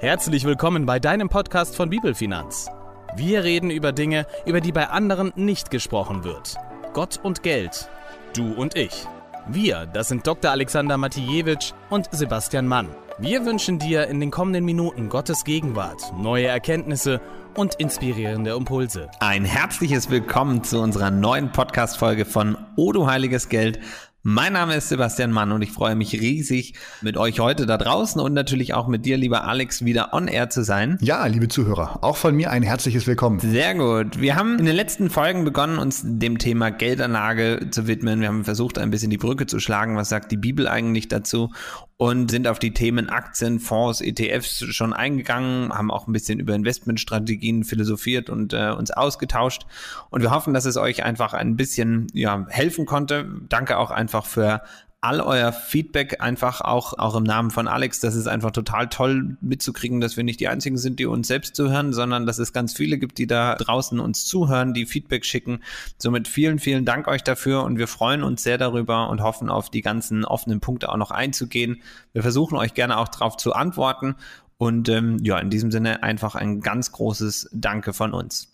Herzlich willkommen bei deinem Podcast von Bibelfinanz. Wir reden über Dinge, über die bei anderen nicht gesprochen wird. Gott und Geld. Du und ich. Wir, das sind Dr. Alexander Matijewitsch und Sebastian Mann. Wir wünschen dir in den kommenden Minuten Gottes Gegenwart, neue Erkenntnisse und inspirierende Impulse. Ein herzliches Willkommen zu unserer neuen Podcast-Folge von Odo Heiliges Geld mein Name ist Sebastian Mann und ich freue mich riesig, mit euch heute da draußen und natürlich auch mit dir, lieber Alex, wieder on air zu sein. Ja, liebe Zuhörer, auch von mir ein herzliches Willkommen. Sehr gut. Wir haben in den letzten Folgen begonnen, uns dem Thema Geldanlage zu widmen. Wir haben versucht, ein bisschen die Brücke zu schlagen. Was sagt die Bibel eigentlich dazu? Und sind auf die Themen Aktien, Fonds, ETFs schon eingegangen, haben auch ein bisschen über Investmentstrategien philosophiert und äh, uns ausgetauscht. Und wir hoffen, dass es euch einfach ein bisschen ja, helfen konnte. Danke auch einfach für all euer Feedback einfach auch, auch im Namen von Alex. Das ist einfach total toll mitzukriegen, dass wir nicht die einzigen sind, die uns selbst zuhören, sondern dass es ganz viele gibt, die da draußen uns zuhören, die Feedback schicken. Somit vielen, vielen Dank euch dafür und wir freuen uns sehr darüber und hoffen auf die ganzen offenen Punkte auch noch einzugehen. Wir versuchen euch gerne auch darauf zu antworten und ähm, ja, in diesem Sinne einfach ein ganz großes Danke von uns.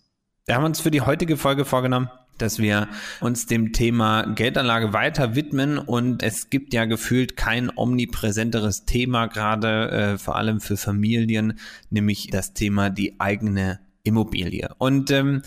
Wir haben uns für die heutige Folge vorgenommen, dass wir uns dem Thema Geldanlage weiter widmen und es gibt ja gefühlt kein omnipräsenteres Thema, gerade äh, vor allem für Familien, nämlich das Thema die eigene Immobilie. Und ähm,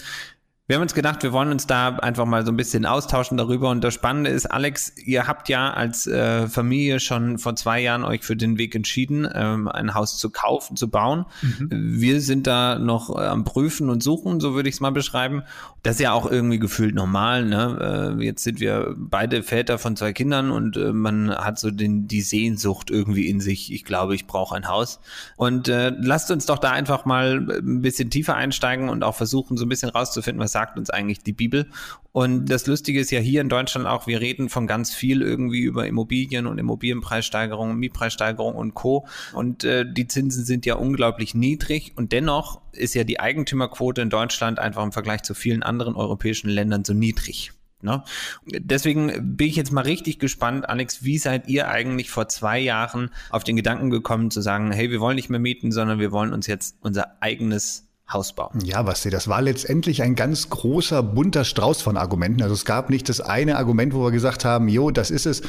wir haben uns gedacht, wir wollen uns da einfach mal so ein bisschen austauschen darüber. Und das Spannende ist, Alex, ihr habt ja als äh, Familie schon vor zwei Jahren euch für den Weg entschieden, ähm, ein Haus zu kaufen, zu bauen. Mhm. Wir sind da noch äh, am Prüfen und Suchen, so würde ich es mal beschreiben. Das ist ja auch irgendwie gefühlt normal. Ne? Äh, jetzt sind wir beide Väter von zwei Kindern und äh, man hat so den, die Sehnsucht irgendwie in sich. Ich glaube, ich brauche ein Haus. Und äh, lasst uns doch da einfach mal ein bisschen tiefer einsteigen und auch versuchen, so ein bisschen rauszufinden, was sagt uns eigentlich die Bibel. Und das Lustige ist ja hier in Deutschland auch, wir reden von ganz viel irgendwie über Immobilien und Immobilienpreissteigerung, Mietpreissteigerung und Co. Und äh, die Zinsen sind ja unglaublich niedrig und dennoch ist ja die Eigentümerquote in Deutschland einfach im Vergleich zu vielen anderen europäischen Ländern so niedrig. Ne? Deswegen bin ich jetzt mal richtig gespannt, Alex, wie seid ihr eigentlich vor zwei Jahren auf den Gedanken gekommen zu sagen, hey, wir wollen nicht mehr mieten, sondern wir wollen uns jetzt unser eigenes Haus bauen. Ja, was sie, das war letztendlich ein ganz großer, bunter Strauß von Argumenten. Also es gab nicht das eine Argument, wo wir gesagt haben, jo, das ist es,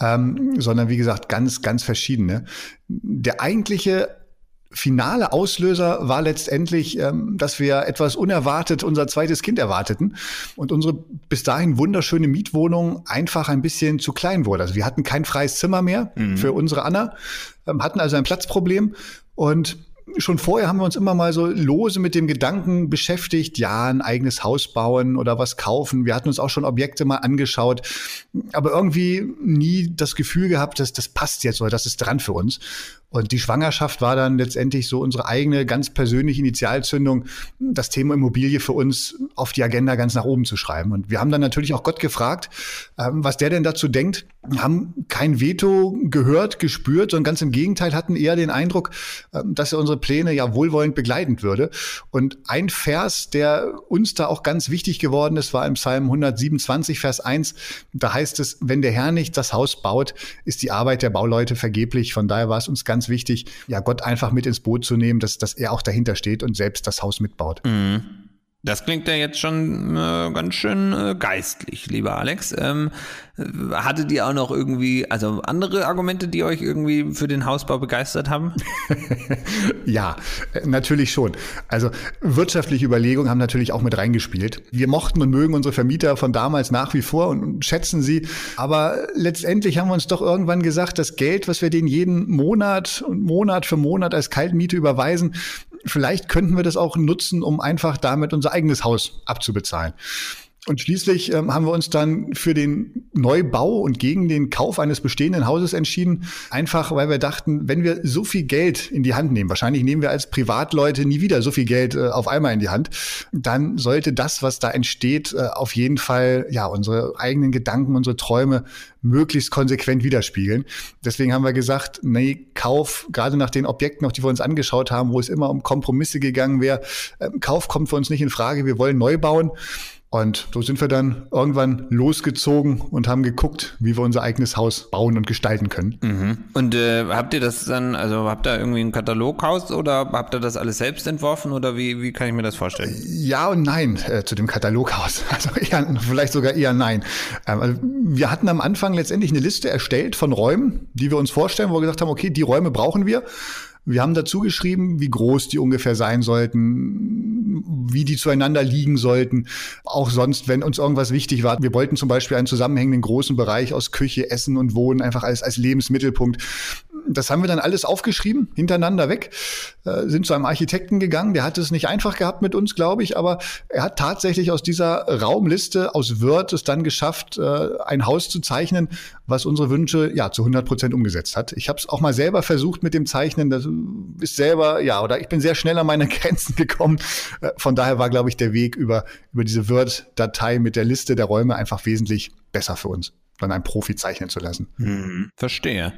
ähm, sondern wie gesagt, ganz, ganz verschiedene. Der eigentliche finale Auslöser war letztendlich, ähm, dass wir etwas unerwartet unser zweites Kind erwarteten und unsere bis dahin wunderschöne Mietwohnung einfach ein bisschen zu klein wurde. Also wir hatten kein freies Zimmer mehr mhm. für unsere Anna, ähm, hatten also ein Platzproblem und schon vorher haben wir uns immer mal so lose mit dem Gedanken beschäftigt, ja, ein eigenes Haus bauen oder was kaufen. Wir hatten uns auch schon Objekte mal angeschaut, aber irgendwie nie das Gefühl gehabt, dass das passt jetzt oder das ist dran für uns. Und die Schwangerschaft war dann letztendlich so unsere eigene ganz persönliche Initialzündung, das Thema Immobilie für uns auf die Agenda ganz nach oben zu schreiben. Und wir haben dann natürlich auch Gott gefragt, ähm, was der denn dazu denkt. Haben kein Veto gehört, gespürt, sondern ganz im Gegenteil hatten eher den Eindruck, ähm, dass er unsere Pläne ja wohlwollend begleitend würde. Und ein Vers, der uns da auch ganz wichtig geworden ist, war im Psalm 127, Vers 1. Da heißt es, wenn der Herr nicht das Haus baut, ist die Arbeit der Bauleute vergeblich. Von daher war es uns ganz wichtig, ja, Gott einfach mit ins Boot zu nehmen, dass, dass er auch dahinter steht und selbst das Haus mitbaut. Mhm. Das klingt ja jetzt schon äh, ganz schön äh, geistlich, lieber Alex. Ähm, hattet ihr auch noch irgendwie, also andere Argumente, die euch irgendwie für den Hausbau begeistert haben? ja, natürlich schon. Also wirtschaftliche Überlegungen haben natürlich auch mit reingespielt. Wir mochten und mögen unsere Vermieter von damals nach wie vor und schätzen sie. Aber letztendlich haben wir uns doch irgendwann gesagt, das Geld, was wir denen jeden Monat und Monat für Monat als Kaltmiete überweisen, vielleicht könnten wir das auch nutzen, um einfach damit unser eigenes Haus abzubezahlen. Und schließlich ähm, haben wir uns dann für den Neubau und gegen den Kauf eines bestehenden Hauses entschieden. Einfach, weil wir dachten, wenn wir so viel Geld in die Hand nehmen, wahrscheinlich nehmen wir als Privatleute nie wieder so viel Geld äh, auf einmal in die Hand, dann sollte das, was da entsteht, äh, auf jeden Fall, ja, unsere eigenen Gedanken, unsere Träume möglichst konsequent widerspiegeln. Deswegen haben wir gesagt, nee, Kauf, gerade nach den Objekten, auf die wir uns angeschaut haben, wo es immer um Kompromisse gegangen wäre, äh, Kauf kommt für uns nicht in Frage, wir wollen neu bauen. Und so sind wir dann irgendwann losgezogen und haben geguckt, wie wir unser eigenes Haus bauen und gestalten können. Mhm. Und äh, habt ihr das dann, also habt ihr irgendwie ein Kataloghaus oder habt ihr das alles selbst entworfen oder wie, wie kann ich mir das vorstellen? Ja und nein äh, zu dem Kataloghaus. Also eher, vielleicht sogar eher nein. Ähm, also wir hatten am Anfang letztendlich eine Liste erstellt von Räumen, die wir uns vorstellen, wo wir gesagt haben, okay, die Räume brauchen wir. Wir haben dazu geschrieben, wie groß die ungefähr sein sollten, wie die zueinander liegen sollten. Auch sonst, wenn uns irgendwas wichtig war. Wir wollten zum Beispiel einen zusammenhängenden großen Bereich aus Küche, Essen und Wohnen einfach als, als Lebensmittelpunkt das haben wir dann alles aufgeschrieben, hintereinander weg, äh, sind zu einem Architekten gegangen. Der hat es nicht einfach gehabt mit uns, glaube ich, aber er hat tatsächlich aus dieser Raumliste aus Word es dann geschafft, äh, ein Haus zu zeichnen, was unsere Wünsche ja zu 100 Prozent umgesetzt hat. Ich habe es auch mal selber versucht mit dem Zeichnen. Das ist selber, ja, oder ich bin sehr schnell an meine Grenzen gekommen. Äh, von daher war, glaube ich, der Weg über, über diese Word-Datei mit der Liste der Räume einfach wesentlich besser für uns dann einen Profi zeichnen zu lassen. Hm, verstehe.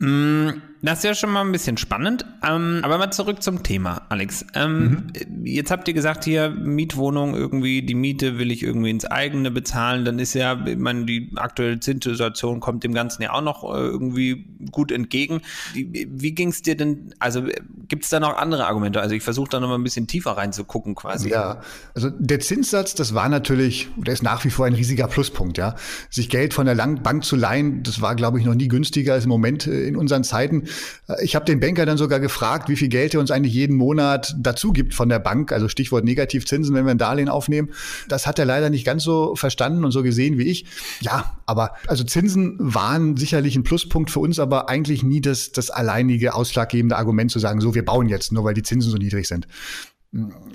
Mm, das ist ja schon mal ein bisschen spannend. Ähm, aber mal zurück zum Thema, Alex. Ähm, mhm. Jetzt habt ihr gesagt, hier Mietwohnung irgendwie, die Miete will ich irgendwie ins eigene bezahlen. Dann ist ja, ich meine, die aktuelle Zinssituation kommt dem Ganzen ja auch noch äh, irgendwie gut entgegen. Wie, ging es dir denn, also gibt es da noch andere Argumente? Also ich versuche da noch mal ein bisschen tiefer reinzugucken quasi. Ja, also der Zinssatz, das war natürlich, der ist nach wie vor ein riesiger Pluspunkt, ja. Sich Geld von der Bank zu leihen, das war, glaube ich, noch nie günstiger als im Moment äh, in unseren Zeiten. Äh, ich habe den Banker dann sogar gefragt, wie viel Geld er uns eigentlich jeden Monat dazu gibt von der Bank, also Stichwort Negativzinsen, wenn wir ein Darlehen aufnehmen. Das hat er leider nicht ganz so verstanden und so gesehen wie ich. Ja, aber also Zinsen waren sicherlich ein Pluspunkt für uns, aber eigentlich nie das, das alleinige ausschlaggebende Argument zu sagen, so wir bauen jetzt, nur weil die Zinsen so niedrig sind.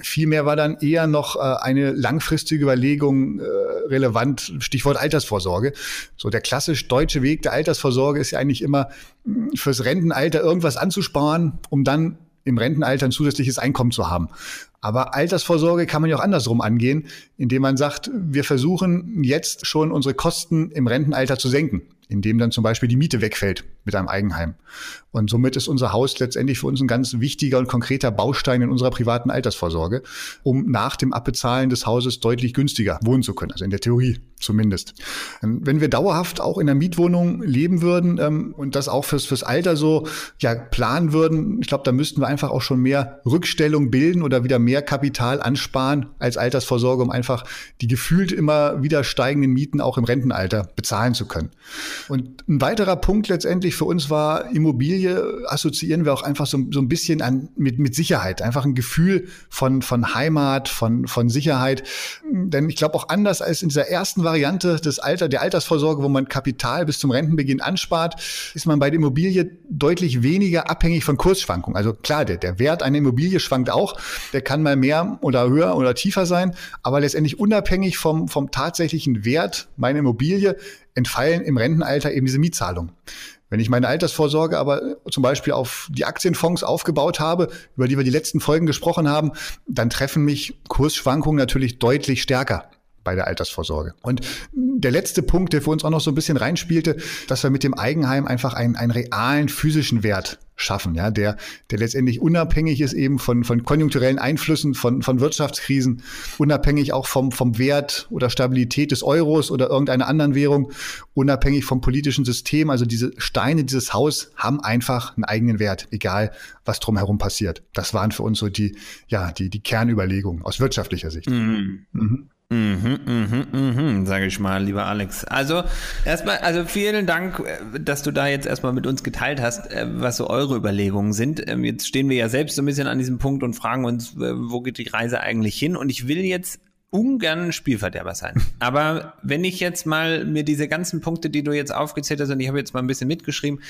Vielmehr war dann eher noch äh, eine langfristige Überlegung äh, relevant, Stichwort Altersvorsorge. So der klassisch deutsche Weg der Altersvorsorge ist ja eigentlich immer fürs Rentenalter irgendwas anzusparen, um dann im Rentenalter ein zusätzliches Einkommen zu haben. Aber Altersvorsorge kann man ja auch andersrum angehen, indem man sagt, wir versuchen jetzt schon unsere Kosten im Rentenalter zu senken in dem dann zum Beispiel die Miete wegfällt mit einem Eigenheim. Und somit ist unser Haus letztendlich für uns ein ganz wichtiger und konkreter Baustein in unserer privaten Altersvorsorge, um nach dem Abbezahlen des Hauses deutlich günstiger wohnen zu können, also in der Theorie zumindest. Wenn wir dauerhaft auch in einer Mietwohnung leben würden ähm, und das auch fürs, fürs Alter so ja, planen würden, ich glaube, da müssten wir einfach auch schon mehr Rückstellung bilden oder wieder mehr Kapital ansparen als Altersvorsorge, um einfach die gefühlt immer wieder steigenden Mieten auch im Rentenalter bezahlen zu können. Und ein weiterer Punkt letztendlich für uns war, Immobilie assoziieren wir auch einfach so, so ein bisschen an, mit, mit Sicherheit. Einfach ein Gefühl von, von Heimat, von, von Sicherheit. Denn ich glaube auch anders als in dieser ersten Variante des Alter, der Altersvorsorge, wo man Kapital bis zum Rentenbeginn anspart, ist man bei der Immobilie deutlich weniger abhängig von Kursschwankungen. Also klar, der, der Wert einer Immobilie schwankt auch. Der kann mal mehr oder höher oder tiefer sein. Aber letztendlich unabhängig vom, vom tatsächlichen Wert meiner Immobilie entfallen im Rentenalter eben diese Mietzahlungen. Wenn ich meine Altersvorsorge aber zum Beispiel auf die Aktienfonds aufgebaut habe, über die wir die letzten Folgen gesprochen haben, dann treffen mich Kursschwankungen natürlich deutlich stärker bei der Altersvorsorge. Und der letzte Punkt, der für uns auch noch so ein bisschen reinspielte, dass wir mit dem Eigenheim einfach einen, einen realen physischen Wert schaffen, ja, der, der letztendlich unabhängig ist eben von, von konjunkturellen Einflüssen, von, von Wirtschaftskrisen, unabhängig auch vom, vom Wert oder Stabilität des Euros oder irgendeiner anderen Währung, unabhängig vom politischen System. Also diese Steine, dieses Haus haben einfach einen eigenen Wert, egal was drumherum passiert. Das waren für uns so die, ja, die, die Kernüberlegungen aus wirtschaftlicher Sicht. Mhm. Mhm. Mhm, mhm, mhm, sage ich mal, lieber Alex. Also erstmal, also vielen Dank, äh, dass du da jetzt erstmal mit uns geteilt hast, äh, was so eure Überlegungen sind. Ähm, jetzt stehen wir ja selbst so ein bisschen an diesem Punkt und fragen uns, äh, wo geht die Reise eigentlich hin? Und ich will jetzt ungern Spielverderber sein. Aber wenn ich jetzt mal mir diese ganzen Punkte, die du jetzt aufgezählt hast, und ich habe jetzt mal ein bisschen mitgeschrieben,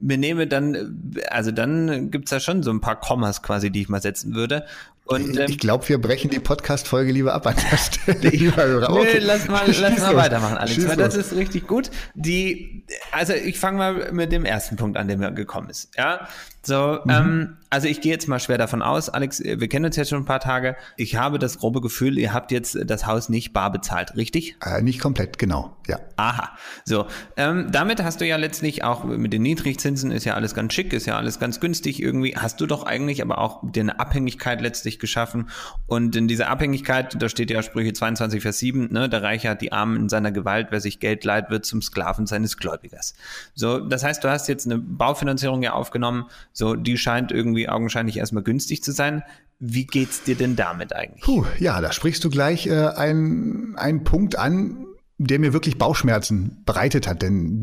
mir nehme, dann, also dann gibt's da schon so ein paar Kommas quasi, die ich mal setzen würde. Und, ähm, ich glaube, wir brechen die Podcast-Folge lieber ab an der Stelle. okay. Nee, lass mal, lass mal weitermachen, Alex, weil das ist richtig gut. Die, also ich fange mal mit dem ersten Punkt an, der mir gekommen ist. Ja, So, mhm. ähm, also ich gehe jetzt mal schwer davon aus, Alex, wir kennen uns jetzt schon ein paar Tage. Ich habe das grobe Gefühl, ihr habt jetzt das Haus nicht bar bezahlt, richtig? Äh, nicht komplett, genau, ja. Aha. So, ähm, damit hast du ja letztlich auch mit den Niedrigzinsen ist ja alles ganz schick, ist ja alles ganz günstig irgendwie. Hast du doch eigentlich aber auch dir eine Abhängigkeit letztlich geschaffen. Und in dieser Abhängigkeit, da steht ja Sprüche 22, Vers 7, ne, der Reiche hat die Armen in seiner Gewalt, wer sich Geld leiht, wird zum Sklaven seines Gläubigers. So, das heißt, du hast jetzt eine Baufinanzierung ja aufgenommen, so, die scheint irgendwie augenscheinlich erstmal günstig zu sein. Wie geht's dir denn damit eigentlich? Puh, ja, da sprichst du gleich äh, einen, Punkt an, der mir wirklich Bauchschmerzen bereitet hat. Denn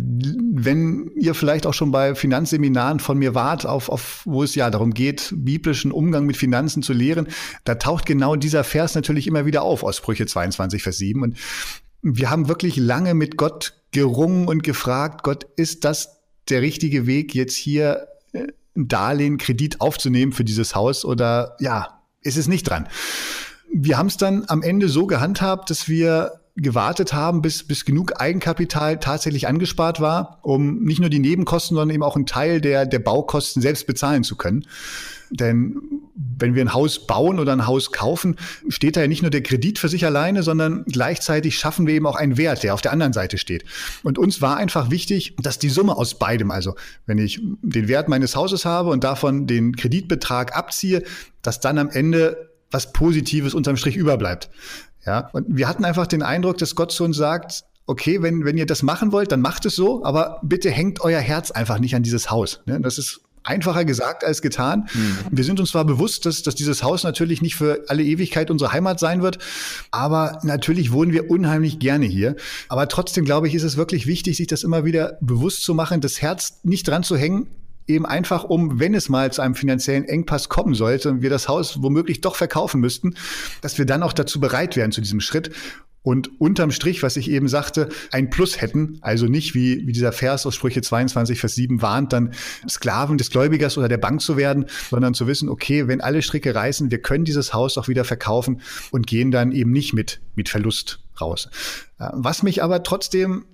wenn ihr vielleicht auch schon bei Finanzseminaren von mir wart, auf, auf wo es ja darum geht, biblischen Umgang mit Finanzen zu lehren, da taucht genau dieser Vers natürlich immer wieder auf aus Sprüche 22, Vers 7. Und wir haben wirklich lange mit Gott gerungen und gefragt, Gott, ist das der richtige Weg, jetzt hier äh, ein Darlehen, Kredit aufzunehmen für dieses Haus oder ja, ist es nicht dran. Wir haben es dann am Ende so gehandhabt, dass wir gewartet haben, bis, bis genug Eigenkapital tatsächlich angespart war, um nicht nur die Nebenkosten, sondern eben auch einen Teil der, der Baukosten selbst bezahlen zu können. Denn wenn wir ein Haus bauen oder ein Haus kaufen, steht da ja nicht nur der Kredit für sich alleine, sondern gleichzeitig schaffen wir eben auch einen Wert, der auf der anderen Seite steht. Und uns war einfach wichtig, dass die Summe aus beidem, also wenn ich den Wert meines Hauses habe und davon den Kreditbetrag abziehe, dass dann am Ende was Positives unterm Strich überbleibt. Ja, und wir hatten einfach den Eindruck, dass Gott uns sagt, okay, wenn, wenn ihr das machen wollt, dann macht es so, aber bitte hängt euer Herz einfach nicht an dieses Haus. Ne? Das ist einfacher gesagt als getan. Mhm. Wir sind uns zwar bewusst, dass, dass dieses Haus natürlich nicht für alle Ewigkeit unsere Heimat sein wird, aber natürlich wohnen wir unheimlich gerne hier. Aber trotzdem glaube ich, ist es wirklich wichtig, sich das immer wieder bewusst zu machen, das Herz nicht dran zu hängen, eben einfach um, wenn es mal zu einem finanziellen Engpass kommen sollte und wir das Haus womöglich doch verkaufen müssten, dass wir dann auch dazu bereit wären zu diesem Schritt und unterm Strich, was ich eben sagte, ein Plus hätten, also nicht wie, wie dieser Vers aus Sprüche 22, Vers 7 warnt, dann Sklaven des Gläubigers oder der Bank zu werden, sondern zu wissen, okay, wenn alle Stricke reißen, wir können dieses Haus auch wieder verkaufen und gehen dann eben nicht mit, mit Verlust raus. Äh, was mich aber trotzdem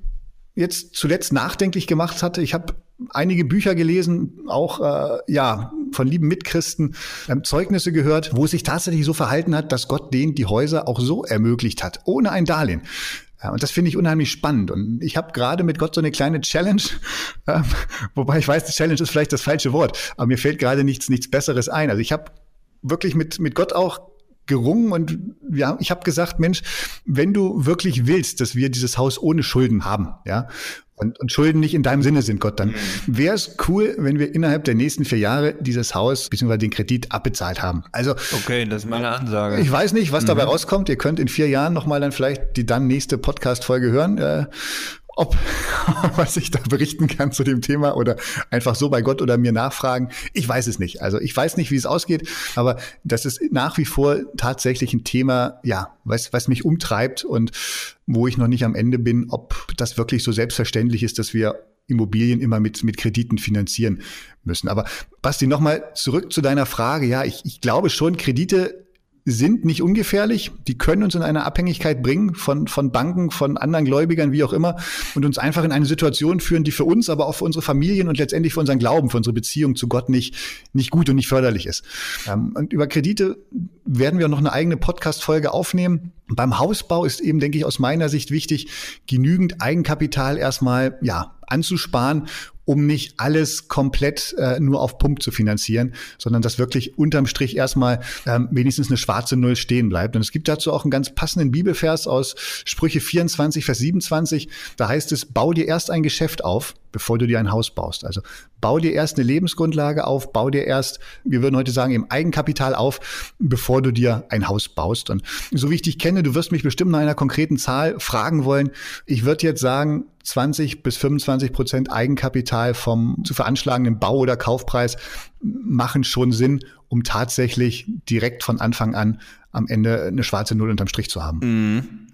jetzt zuletzt nachdenklich gemacht hatte, ich habe einige Bücher gelesen, auch äh, ja von lieben Mitchristen ähm, Zeugnisse gehört, wo es sich tatsächlich so verhalten hat, dass Gott denen die Häuser auch so ermöglicht hat, ohne ein Darlehen. Ja, und das finde ich unheimlich spannend. Und ich habe gerade mit Gott so eine kleine Challenge, äh, wobei ich weiß, Challenge ist vielleicht das falsche Wort, aber mir fällt gerade nichts, nichts Besseres ein. Also ich habe wirklich mit, mit Gott auch gerungen und ja, ich habe gesagt, Mensch, wenn du wirklich willst, dass wir dieses Haus ohne Schulden haben, ja, und, und Schulden nicht in deinem Sinne sind, Gott, dann mhm. wäre es cool, wenn wir innerhalb der nächsten vier Jahre dieses Haus bzw. den Kredit abbezahlt haben. Also okay, das ist meine Ansage. Ich weiß nicht, was mhm. dabei rauskommt. Ihr könnt in vier Jahren nochmal dann vielleicht die dann nächste Podcast-Folge hören. Äh, ob was ich da berichten kann zu dem Thema oder einfach so bei Gott oder mir nachfragen. Ich weiß es nicht. Also ich weiß nicht, wie es ausgeht, aber das ist nach wie vor tatsächlich ein Thema, ja, was, was mich umtreibt und wo ich noch nicht am Ende bin, ob das wirklich so selbstverständlich ist, dass wir Immobilien immer mit, mit Krediten finanzieren müssen. Aber Basti, nochmal zurück zu deiner Frage. Ja, ich, ich glaube schon, Kredite sind nicht ungefährlich. Die können uns in eine Abhängigkeit bringen von, von Banken, von anderen Gläubigern, wie auch immer, und uns einfach in eine Situation führen, die für uns, aber auch für unsere Familien und letztendlich für unseren Glauben, für unsere Beziehung zu Gott nicht, nicht gut und nicht förderlich ist. Ähm, und über Kredite werden wir noch eine eigene Podcast-Folge aufnehmen. Beim Hausbau ist eben, denke ich, aus meiner Sicht wichtig, genügend Eigenkapital erstmal, ja, anzusparen, um nicht alles komplett äh, nur auf Pump zu finanzieren, sondern dass wirklich unterm Strich erstmal ähm, wenigstens eine schwarze Null stehen bleibt. Und es gibt dazu auch einen ganz passenden Bibelvers aus Sprüche 24, Vers 27. Da heißt es, bau dir erst ein Geschäft auf, bevor du dir ein Haus baust. Also bau dir erst eine Lebensgrundlage auf, bau dir erst, wir würden heute sagen, eben Eigenkapital auf, bevor du dir ein Haus baust. Und so wie ich dich kenne, du wirst mich bestimmt nach einer konkreten Zahl fragen wollen. Ich würde jetzt sagen, 20 bis 25 Prozent Eigenkapital vom zu veranschlagenden Bau- oder Kaufpreis machen schon Sinn, um tatsächlich direkt von Anfang an am Ende eine schwarze Null unterm Strich zu haben. Mhm.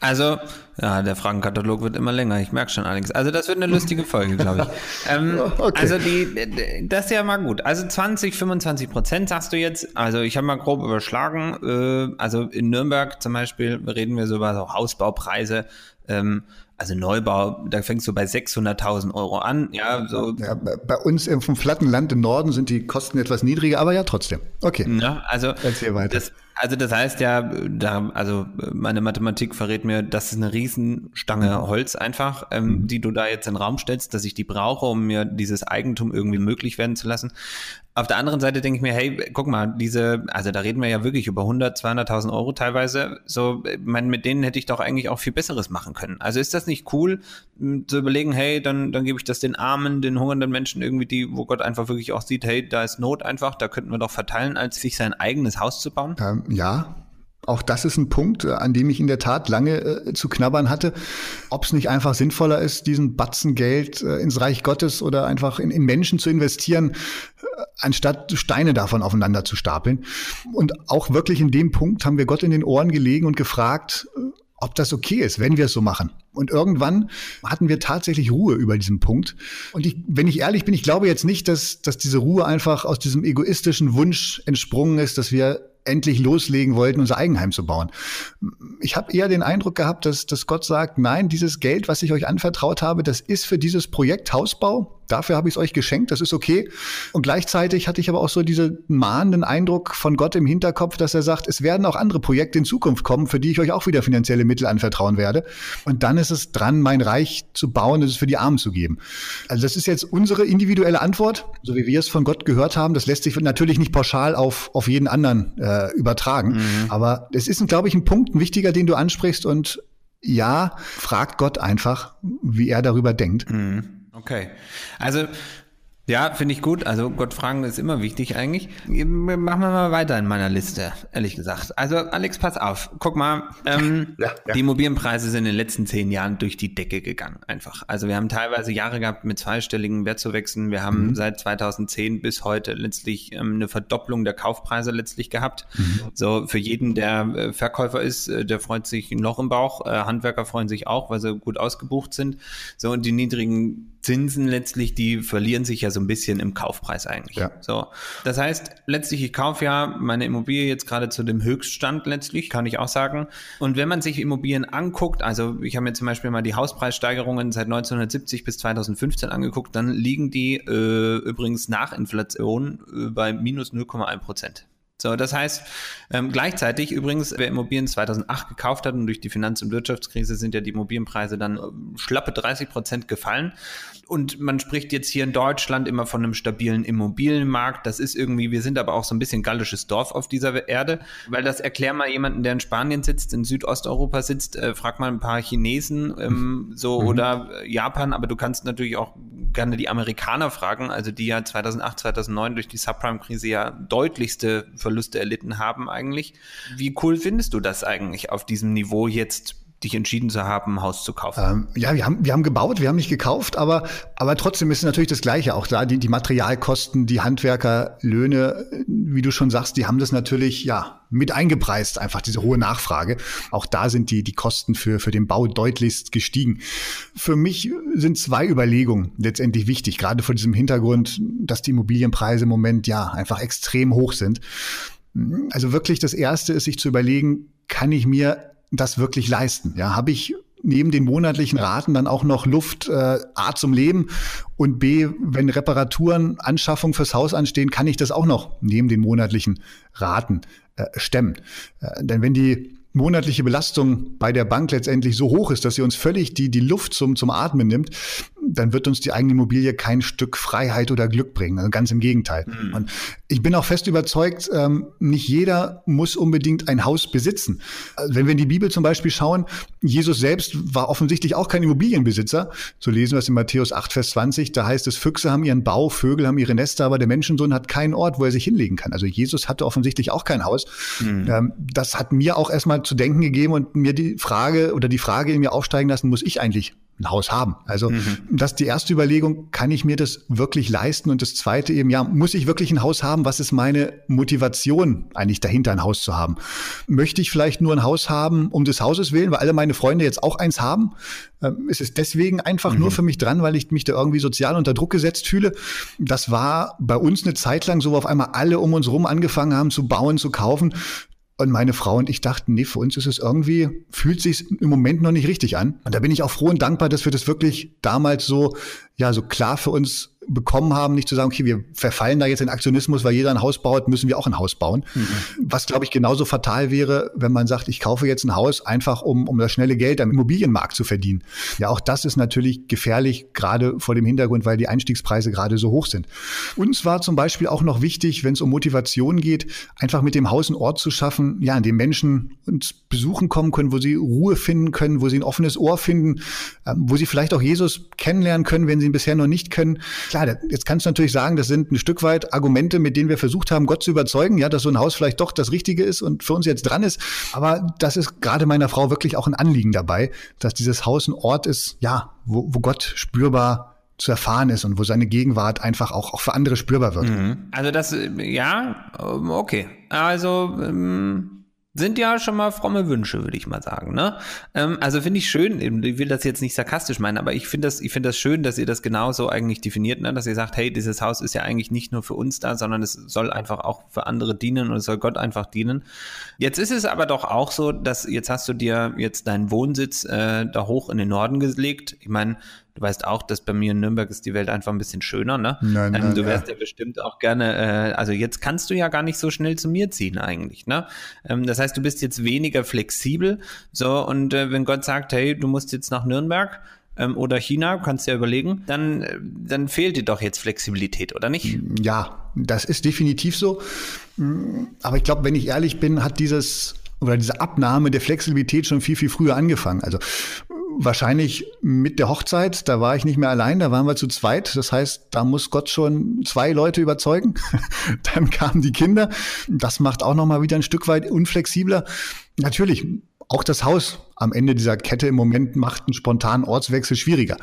Also Ja, der Fragenkatalog wird immer länger, ich merke schon allerdings. Also das wird eine lustige Folge, glaube ich. Ähm, okay. Also die, das ist ja mal gut. Also 20, 25 Prozent sagst du jetzt. Also ich habe mal grob überschlagen. Äh, also in Nürnberg zum Beispiel reden wir so über so Hausbaupreise. Ähm, also Neubau, da fängst du bei 600.000 Euro an. Ja, so. Ja, bei uns im vom flatten Land im Norden sind die Kosten etwas niedriger, aber ja trotzdem. Okay. Ja, also Erzähl weiter. Das, also das heißt ja, da, also meine Mathematik verrät mir, das ist eine Riesenstange Holz einfach, ähm, mhm. die du da jetzt in den Raum stellst, dass ich die brauche, um mir dieses Eigentum irgendwie möglich werden zu lassen. Auf der anderen Seite denke ich mir, hey, guck mal, diese, also da reden wir ja wirklich über 100, 200.000 Euro teilweise. So, man, mit denen hätte ich doch eigentlich auch viel Besseres machen können. Also ist das nicht cool, zu überlegen, hey, dann, dann gebe ich das den Armen, den hungernden Menschen irgendwie, die, wo Gott einfach wirklich auch sieht, hey, da ist Not einfach, da könnten wir doch verteilen, als sich sein eigenes Haus zu bauen? Ja, auch das ist ein Punkt, äh, an dem ich in der Tat lange äh, zu knabbern hatte, ob es nicht einfach sinnvoller ist, diesen Batzen Geld äh, ins Reich Gottes oder einfach in, in Menschen zu investieren, äh, anstatt Steine davon aufeinander zu stapeln. Und auch wirklich in dem Punkt haben wir Gott in den Ohren gelegen und gefragt, äh, ob das okay ist, wenn wir es so machen. Und irgendwann hatten wir tatsächlich Ruhe über diesen Punkt. Und ich, wenn ich ehrlich bin, ich glaube jetzt nicht, dass, dass diese Ruhe einfach aus diesem egoistischen Wunsch entsprungen ist, dass wir endlich loslegen wollten, unser Eigenheim zu bauen. Ich habe eher den Eindruck gehabt, dass, dass Gott sagt, nein, dieses Geld, was ich euch anvertraut habe, das ist für dieses Projekt Hausbau. Dafür habe ich es euch geschenkt, das ist okay. Und gleichzeitig hatte ich aber auch so diesen mahnenden Eindruck von Gott im Hinterkopf, dass er sagt, es werden auch andere Projekte in Zukunft kommen, für die ich euch auch wieder finanzielle Mittel anvertrauen werde. Und dann ist es dran, mein Reich zu bauen, es für die Armen zu geben. Also das ist jetzt unsere individuelle Antwort, so wie wir es von Gott gehört haben. Das lässt sich natürlich nicht pauschal auf, auf jeden anderen äh, übertragen. Mhm. Aber es ist, glaube ich, ein Punkt, ein wichtiger, den du ansprichst. Und ja, fragt Gott einfach, wie er darüber denkt. Mhm. Okay. Also ja, finde ich gut. Also Gott fragen ist immer wichtig eigentlich. Machen wir mal weiter in meiner Liste, ehrlich gesagt. Also Alex, pass auf. Guck mal, ähm, ja, ja. die Immobilienpreise sind in den letzten zehn Jahren durch die Decke gegangen, einfach. Also wir haben teilweise Jahre gehabt mit zweistelligen Wertzuwächsen. Wir haben mhm. seit 2010 bis heute letztlich ähm, eine Verdopplung der Kaufpreise letztlich gehabt. Mhm. So für jeden, der äh, Verkäufer ist, äh, der freut sich ein Loch im Bauch. Äh, Handwerker freuen sich auch, weil sie gut ausgebucht sind. So und die niedrigen Zinsen letztlich, die verlieren sich ja so ein bisschen im Kaufpreis eigentlich. Ja. So. Das heißt, letztlich, ich kaufe ja meine Immobilie jetzt gerade zu dem Höchststand letztlich, kann ich auch sagen. Und wenn man sich Immobilien anguckt, also ich habe mir zum Beispiel mal die Hauspreissteigerungen seit 1970 bis 2015 angeguckt, dann liegen die äh, übrigens nach Inflation äh, bei minus 0,1 Prozent. So, das heißt, ähm, gleichzeitig übrigens, wer Immobilien 2008 gekauft hat und durch die Finanz- und Wirtschaftskrise sind ja die Immobilienpreise dann äh, schlappe 30 Prozent gefallen. Und man spricht jetzt hier in Deutschland immer von einem stabilen Immobilienmarkt. Das ist irgendwie, wir sind aber auch so ein bisschen gallisches Dorf auf dieser Erde, weil das erklär mal jemanden, der in Spanien sitzt, in Südosteuropa sitzt, äh, frag mal ein paar Chinesen ähm, so mhm. oder Japan, aber du kannst natürlich auch gerne die Amerikaner fragen, also die ja 2008, 2009 durch die Subprime-Krise ja deutlichste Verluste erlitten haben eigentlich. Wie cool findest du das eigentlich auf diesem Niveau jetzt dich entschieden zu haben, ein Haus zu kaufen? Ähm, ja, wir haben, wir haben gebaut, wir haben nicht gekauft, aber, aber trotzdem ist natürlich das Gleiche. Auch da die, die Materialkosten, die Handwerkerlöhne, wie du schon sagst, die haben das natürlich, ja, mit eingepreist, einfach diese hohe Nachfrage. Auch da sind die, die Kosten für, für den Bau deutlichst gestiegen. Für mich sind zwei Überlegungen letztendlich wichtig, gerade vor diesem Hintergrund, dass die Immobilienpreise im Moment ja einfach extrem hoch sind. Also wirklich das erste ist, sich zu überlegen, kann ich mir das wirklich leisten? Ja, habe ich neben den monatlichen Raten dann auch noch Luft äh, A zum Leben und B, wenn Reparaturen, Anschaffung fürs Haus anstehen, kann ich das auch noch neben den monatlichen Raten äh, stemmen. Äh, denn wenn die monatliche Belastung bei der Bank letztendlich so hoch ist, dass sie uns völlig die, die Luft zum, zum Atmen nimmt, dann wird uns die eigene Immobilie kein Stück Freiheit oder Glück bringen. Also ganz im Gegenteil. Mhm. Und ich bin auch fest überzeugt, ähm, nicht jeder muss unbedingt ein Haus besitzen. Also wenn wir in die Bibel zum Beispiel schauen, Jesus selbst war offensichtlich auch kein Immobilienbesitzer. So lesen wir es in Matthäus 8, Vers 20. Da heißt es, Füchse haben ihren Bau, Vögel haben ihre Nester, aber der Menschensohn hat keinen Ort, wo er sich hinlegen kann. Also Jesus hatte offensichtlich auch kein Haus. Mhm. Ähm, das hat mir auch erstmal zu denken gegeben und mir die Frage oder die Frage in mir aufsteigen lassen, muss ich eigentlich ein Haus haben. Also mhm. das ist die erste Überlegung, kann ich mir das wirklich leisten? Und das zweite eben, ja, muss ich wirklich ein Haus haben? Was ist meine Motivation eigentlich dahinter, ein Haus zu haben? Möchte ich vielleicht nur ein Haus haben um des Hauses willen, weil alle meine Freunde jetzt auch eins haben? Ähm, ist es deswegen einfach mhm. nur für mich dran, weil ich mich da irgendwie sozial unter Druck gesetzt fühle? Das war bei uns eine Zeit lang so, wo auf einmal alle um uns rum angefangen haben zu bauen, zu kaufen. Und meine Frau und ich dachten, nee, für uns ist es irgendwie, fühlt sich im Moment noch nicht richtig an. Und da bin ich auch froh und dankbar, dass wir das wirklich damals so, ja, so klar für uns bekommen haben, nicht zu sagen, okay, wir verfallen da jetzt in Aktionismus, weil jeder ein Haus baut, müssen wir auch ein Haus bauen. Mhm. Was, glaube ich, genauso fatal wäre, wenn man sagt, ich kaufe jetzt ein Haus einfach, um, um das schnelle Geld am Immobilienmarkt zu verdienen. Ja, auch das ist natürlich gefährlich, gerade vor dem Hintergrund, weil die Einstiegspreise gerade so hoch sind. Uns war zum Beispiel auch noch wichtig, wenn es um Motivation geht, einfach mit dem Haus einen Ort zu schaffen, ja, an dem Menschen uns besuchen kommen können, wo sie Ruhe finden können, wo sie ein offenes Ohr finden, ähm, wo sie vielleicht auch Jesus kennenlernen können, wenn sie ihn bisher noch nicht können klar, jetzt kannst du natürlich sagen, das sind ein Stück weit Argumente, mit denen wir versucht haben, Gott zu überzeugen, ja, dass so ein Haus vielleicht doch das Richtige ist und für uns jetzt dran ist. Aber das ist gerade meiner Frau wirklich auch ein Anliegen dabei, dass dieses Haus ein Ort ist, ja, wo, wo Gott spürbar zu erfahren ist und wo seine Gegenwart einfach auch, auch für andere spürbar wird. Mhm. Also das, ja, okay. Also, ähm sind ja schon mal fromme Wünsche, würde ich mal sagen. Ne? Ähm, also finde ich schön, ich will das jetzt nicht sarkastisch meinen, aber ich finde das, ich finde das schön, dass ihr das genauso eigentlich definiert, ne? dass ihr sagt, hey, dieses Haus ist ja eigentlich nicht nur für uns da, sondern es soll einfach auch für andere dienen und es soll Gott einfach dienen. Jetzt ist es aber doch auch so, dass jetzt hast du dir jetzt deinen Wohnsitz äh, da hoch in den Norden gelegt. Ich meine, Du weißt auch, dass bei mir in Nürnberg ist die Welt einfach ein bisschen schöner, ne? Nein, ähm, nein, du wärst ja. ja bestimmt auch gerne, äh, also jetzt kannst du ja gar nicht so schnell zu mir ziehen eigentlich, ne? Ähm, das heißt, du bist jetzt weniger flexibel. So, und äh, wenn Gott sagt, hey, du musst jetzt nach Nürnberg, ähm, oder China, kannst du ja überlegen, dann, äh, dann fehlt dir doch jetzt Flexibilität, oder nicht? Ja, das ist definitiv so. Aber ich glaube, wenn ich ehrlich bin, hat dieses oder diese Abnahme der Flexibilität schon viel, viel früher angefangen. Also wahrscheinlich mit der Hochzeit, da war ich nicht mehr allein, da waren wir zu zweit. Das heißt, da muss Gott schon zwei Leute überzeugen. Dann kamen die Kinder. Das macht auch noch mal wieder ein Stück weit unflexibler. Natürlich, auch das Haus am Ende dieser Kette im Moment macht einen spontanen Ortswechsel schwieriger.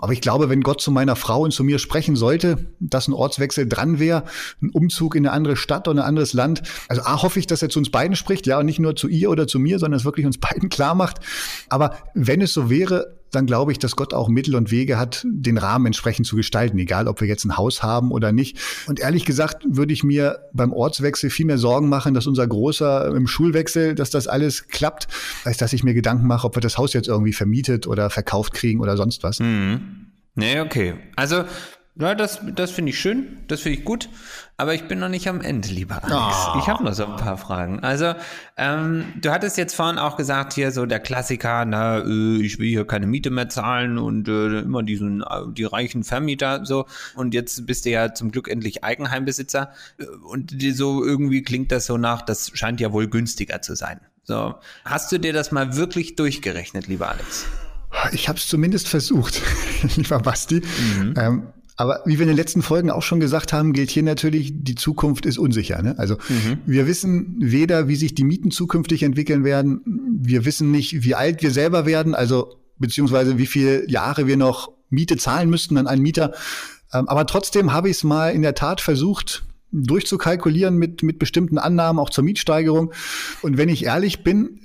Aber ich glaube, wenn Gott zu meiner Frau und zu mir sprechen sollte, dass ein Ortswechsel dran wäre, ein Umzug in eine andere Stadt oder ein anderes Land. Also A, hoffe ich, dass er zu uns beiden spricht, ja, und nicht nur zu ihr oder zu mir, sondern es wirklich uns beiden klar macht. Aber wenn es so wäre, dann glaube ich, dass Gott auch Mittel und Wege hat, den Rahmen entsprechend zu gestalten, egal ob wir jetzt ein Haus haben oder nicht. Und ehrlich gesagt würde ich mir beim Ortswechsel viel mehr Sorgen machen, dass unser Großer im Schulwechsel, dass das alles klappt, als dass ich mir Gedanken mache, ob wir das Haus jetzt irgendwie vermietet oder verkauft kriegen oder sonst was. Mhm. Nee, okay. Also ja, das, das finde ich schön, das finde ich gut, aber ich bin noch nicht am Ende, lieber Alex. Oh. Ich habe noch so ein paar Fragen. Also, ähm, du hattest jetzt vorhin auch gesagt, hier so der Klassiker, na, äh, ich will hier keine Miete mehr zahlen und äh, immer diesen, äh, die reichen Vermieter so. Und jetzt bist du ja zum Glück endlich Eigenheimbesitzer. Äh, und so irgendwie klingt das so nach, das scheint ja wohl günstiger zu sein. So, hast du dir das mal wirklich durchgerechnet, lieber Alex? Ich habe es zumindest versucht, lieber Basti. Mhm. Ähm, aber wie wir in den letzten Folgen auch schon gesagt haben, gilt hier natürlich, die Zukunft ist unsicher. Ne? Also mhm. wir wissen weder, wie sich die Mieten zukünftig entwickeln werden. Wir wissen nicht, wie alt wir selber werden, also beziehungsweise wie viele Jahre wir noch Miete zahlen müssten an einen Mieter. Ähm, aber trotzdem habe ich es mal in der Tat versucht, durchzukalkulieren mit, mit bestimmten Annahmen, auch zur Mietsteigerung. Und wenn ich ehrlich bin,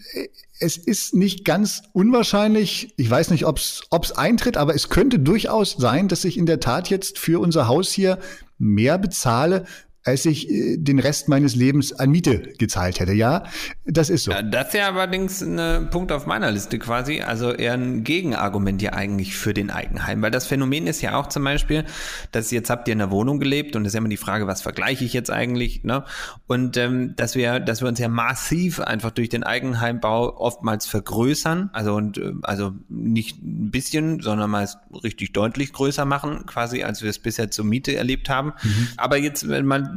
es ist nicht ganz unwahrscheinlich, ich weiß nicht, ob es eintritt, aber es könnte durchaus sein, dass ich in der Tat jetzt für unser Haus hier mehr bezahle, als ich äh, den Rest meines Lebens an Miete gezahlt hätte. Ja, das ist so. Das ist ja allerdings ein Punkt auf meiner Liste quasi, also eher ein Gegenargument ja eigentlich für den Eigenheim, weil das Phänomen ist ja auch zum Beispiel, dass jetzt habt ihr in der Wohnung gelebt und das ist ja immer die Frage, was vergleiche ich jetzt eigentlich, ne? Und ähm, dass wir, dass wir uns ja massiv einfach durch den Eigenheimbau oftmals vergrößern, also und äh, also nicht ein bisschen, sondern meist richtig deutlich größer machen, quasi als wir es bisher zur Miete erlebt haben. Mhm. Aber jetzt, wenn man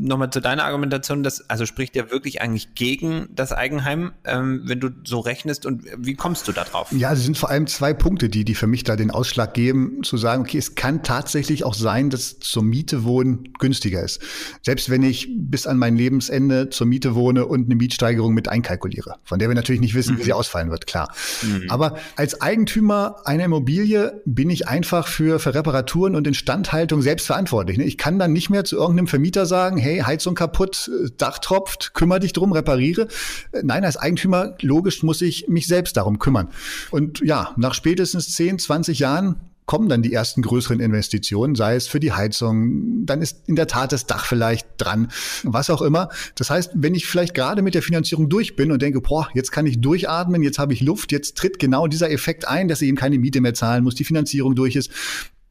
nochmal zu deiner Argumentation, das also spricht ja wirklich eigentlich gegen das Eigenheim, ähm, wenn du so rechnest und wie kommst du da drauf? Ja, es sind vor allem zwei Punkte, die, die für mich da den Ausschlag geben, zu sagen, okay, es kann tatsächlich auch sein, dass zur Miete wohnen günstiger ist. Selbst wenn ich bis an mein Lebensende zur Miete wohne und eine Mietsteigerung mit einkalkuliere, von der wir natürlich nicht wissen, mhm. wie sie ausfallen wird, klar. Mhm. Aber als Eigentümer einer Immobilie bin ich einfach für, für Reparaturen und Instandhaltung selbst verantwortlich. Ne? Ich kann dann nicht mehr zu irgendeinem Vermieter sagen, hey, Heizung kaputt, Dach tropft, kümmere dich drum, repariere. Nein, als Eigentümer, logisch muss ich mich selbst darum kümmern. Und ja, nach spätestens 10, 20 Jahren kommen dann die ersten größeren Investitionen, sei es für die Heizung, dann ist in der Tat das Dach vielleicht dran, was auch immer. Das heißt, wenn ich vielleicht gerade mit der Finanzierung durch bin und denke, boah, jetzt kann ich durchatmen, jetzt habe ich Luft, jetzt tritt genau dieser Effekt ein, dass ich eben keine Miete mehr zahlen muss, die Finanzierung durch ist,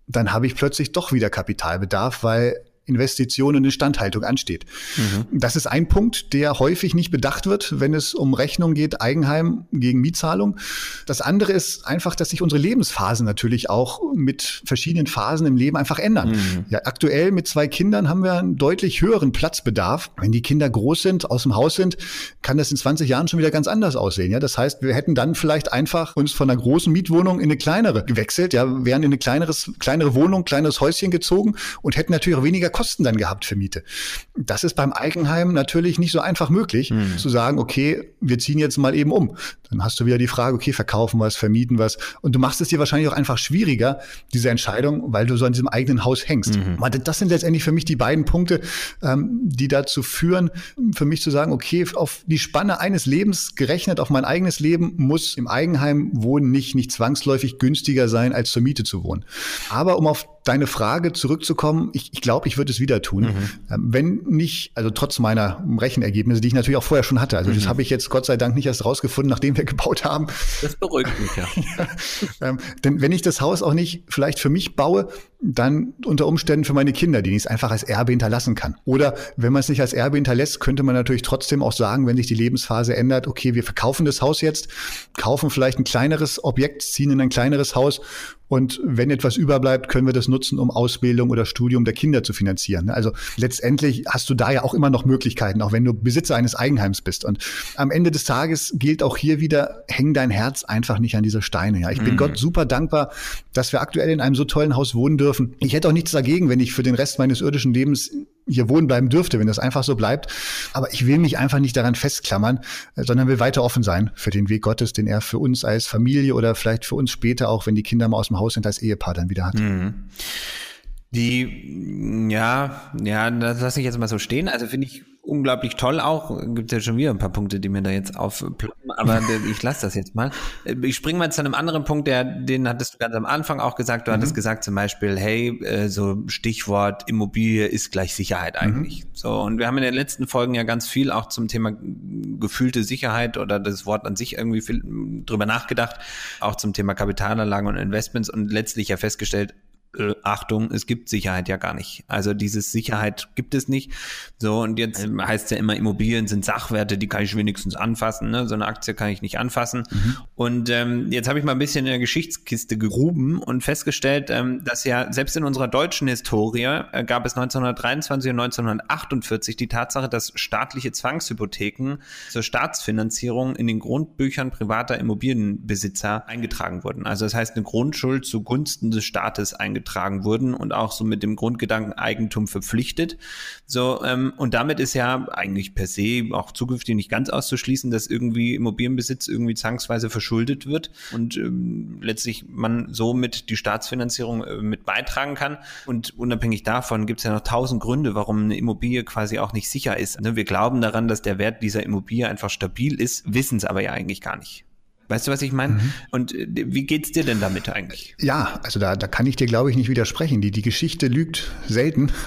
dann habe ich plötzlich doch wieder Kapitalbedarf, weil Investition und Instandhaltung ansteht. Mhm. Das ist ein Punkt, der häufig nicht bedacht wird, wenn es um Rechnung geht, Eigenheim gegen Mietzahlung. Das andere ist einfach, dass sich unsere Lebensphasen natürlich auch mit verschiedenen Phasen im Leben einfach ändern. Mhm. Ja, aktuell mit zwei Kindern haben wir einen deutlich höheren Platzbedarf. Wenn die Kinder groß sind, aus dem Haus sind, kann das in 20 Jahren schon wieder ganz anders aussehen. Ja, das heißt, wir hätten dann vielleicht einfach uns von einer großen Mietwohnung in eine kleinere gewechselt, ja, wären in eine kleineres, kleinere Wohnung, kleineres Häuschen gezogen und hätten natürlich auch weniger Kosten dann gehabt für Miete. Das ist beim Eigenheim natürlich nicht so einfach möglich, mhm. zu sagen, okay, wir ziehen jetzt mal eben um. Dann hast du wieder die Frage, okay, verkaufen was, vermieten was. Und du machst es dir wahrscheinlich auch einfach schwieriger, diese Entscheidung, weil du so an diesem eigenen Haus hängst. Mhm. Das sind letztendlich für mich die beiden Punkte, ähm, die dazu führen, für mich zu sagen, okay, auf die Spanne eines Lebens gerechnet, auf mein eigenes Leben, muss im Eigenheim wohnen nicht, nicht zwangsläufig günstiger sein, als zur Miete zu wohnen. Aber um auf deine Frage zurückzukommen, ich, ich glaube, ich würde es wieder tun. Mhm. Ähm, wenn nicht, also trotz meiner Rechenergebnisse, die ich natürlich auch vorher schon hatte. Also mhm. das habe ich jetzt Gott sei Dank nicht erst rausgefunden, nachdem wir gebaut haben. Das beruhigt mich ja. ja ähm, denn wenn ich das Haus auch nicht vielleicht für mich baue, dann unter Umständen für meine Kinder, die ich es einfach als Erbe hinterlassen kann. Oder wenn man es nicht als Erbe hinterlässt, könnte man natürlich trotzdem auch sagen, wenn sich die Lebensphase ändert, okay, wir verkaufen das Haus jetzt, kaufen vielleicht ein kleineres Objekt, ziehen in ein kleineres Haus und wenn etwas überbleibt, können wir das nutzen, um Ausbildung oder Studium der Kinder zu finanzieren. Also letztendlich hast du da ja auch immer noch Möglichkeiten, auch wenn du Besitzer eines Eigenheims bist. Und am Ende des Tages gilt auch hier wieder, häng dein Herz einfach nicht an diese Steine. Ja, ich bin mhm. Gott super dankbar, dass wir aktuell in einem so tollen Haus wohnen dürfen. Ich hätte auch nichts dagegen, wenn ich für den Rest meines irdischen Lebens hier wohnen bleiben dürfte, wenn das einfach so bleibt. Aber ich will mich einfach nicht daran festklammern, äh, sondern will weiter offen sein für den Weg Gottes, den er für uns als Familie oder vielleicht für uns später, auch wenn die Kinder mal aus dem Haus sind, als Ehepaar dann wieder hat. Mhm. Die, ja, ja, das lasse ich jetzt mal so stehen. Also finde ich unglaublich toll auch. Gibt ja schon wieder ein paar Punkte, die mir da jetzt aufploppen, aber ich lasse das jetzt mal. Ich springe mal zu einem anderen Punkt, der, den hattest du ganz am Anfang auch gesagt. Du mhm. hattest gesagt zum Beispiel, hey, äh, so Stichwort Immobilie ist gleich Sicherheit mhm. eigentlich. Mhm. So, und wir haben in den letzten Folgen ja ganz viel auch zum Thema gefühlte Sicherheit oder das Wort an sich irgendwie viel drüber nachgedacht, auch zum Thema Kapitalanlagen und Investments und letztlich ja festgestellt, äh, Achtung, es gibt Sicherheit ja gar nicht. Also dieses Sicherheit gibt es nicht. So, und jetzt ähm, heißt ja immer, Immobilien sind Sachwerte, die kann ich wenigstens anfassen. Ne? So eine Aktie kann ich nicht anfassen. Mhm. Und ähm, jetzt habe ich mal ein bisschen in der Geschichtskiste gegruben und festgestellt, ähm, dass ja selbst in unserer deutschen Historie äh, gab es 1923 und 1948 die Tatsache, dass staatliche Zwangshypotheken zur Staatsfinanzierung in den Grundbüchern privater Immobilienbesitzer eingetragen wurden. Also das heißt, eine Grundschuld zugunsten des Staates eingetragen eingetragen wurden und auch so mit dem Grundgedanken Eigentum verpflichtet. So, ähm, und damit ist ja eigentlich per se auch zukünftig nicht ganz auszuschließen, dass irgendwie Immobilienbesitz irgendwie zwangsweise verschuldet wird und ähm, letztlich man somit die Staatsfinanzierung äh, mit beitragen kann. Und unabhängig davon gibt es ja noch tausend Gründe, warum eine Immobilie quasi auch nicht sicher ist. Ne? Wir glauben daran, dass der Wert dieser Immobilie einfach stabil ist, wissen es aber ja eigentlich gar nicht. Weißt du, was ich meine? Mhm. Und äh, wie geht's dir denn damit eigentlich? Ja, also da, da kann ich dir, glaube ich, nicht widersprechen. Die, die Geschichte lügt selten.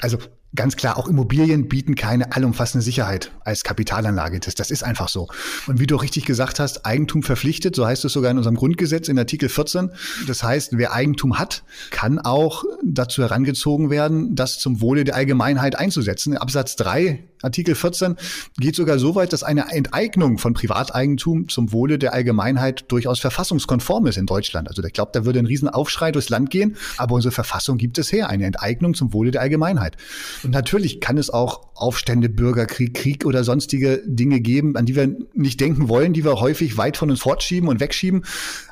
Also Ganz klar, auch Immobilien bieten keine allumfassende Sicherheit als Kapitalanlage. Das, das ist einfach so. Und wie du richtig gesagt hast, Eigentum verpflichtet, so heißt es sogar in unserem Grundgesetz in Artikel 14. Das heißt, wer Eigentum hat, kann auch dazu herangezogen werden, das zum Wohle der Allgemeinheit einzusetzen. Absatz 3 Artikel 14 geht sogar so weit, dass eine Enteignung von Privateigentum zum Wohle der Allgemeinheit durchaus verfassungskonform ist in Deutschland. Also ich glaube, da würde ein Riesenaufschrei durchs Land gehen, aber unsere Verfassung gibt es her, eine Enteignung zum Wohle der Allgemeinheit. Und natürlich kann es auch Aufstände, Bürgerkrieg, Krieg oder sonstige Dinge geben, an die wir nicht denken wollen, die wir häufig weit von uns fortschieben und wegschieben.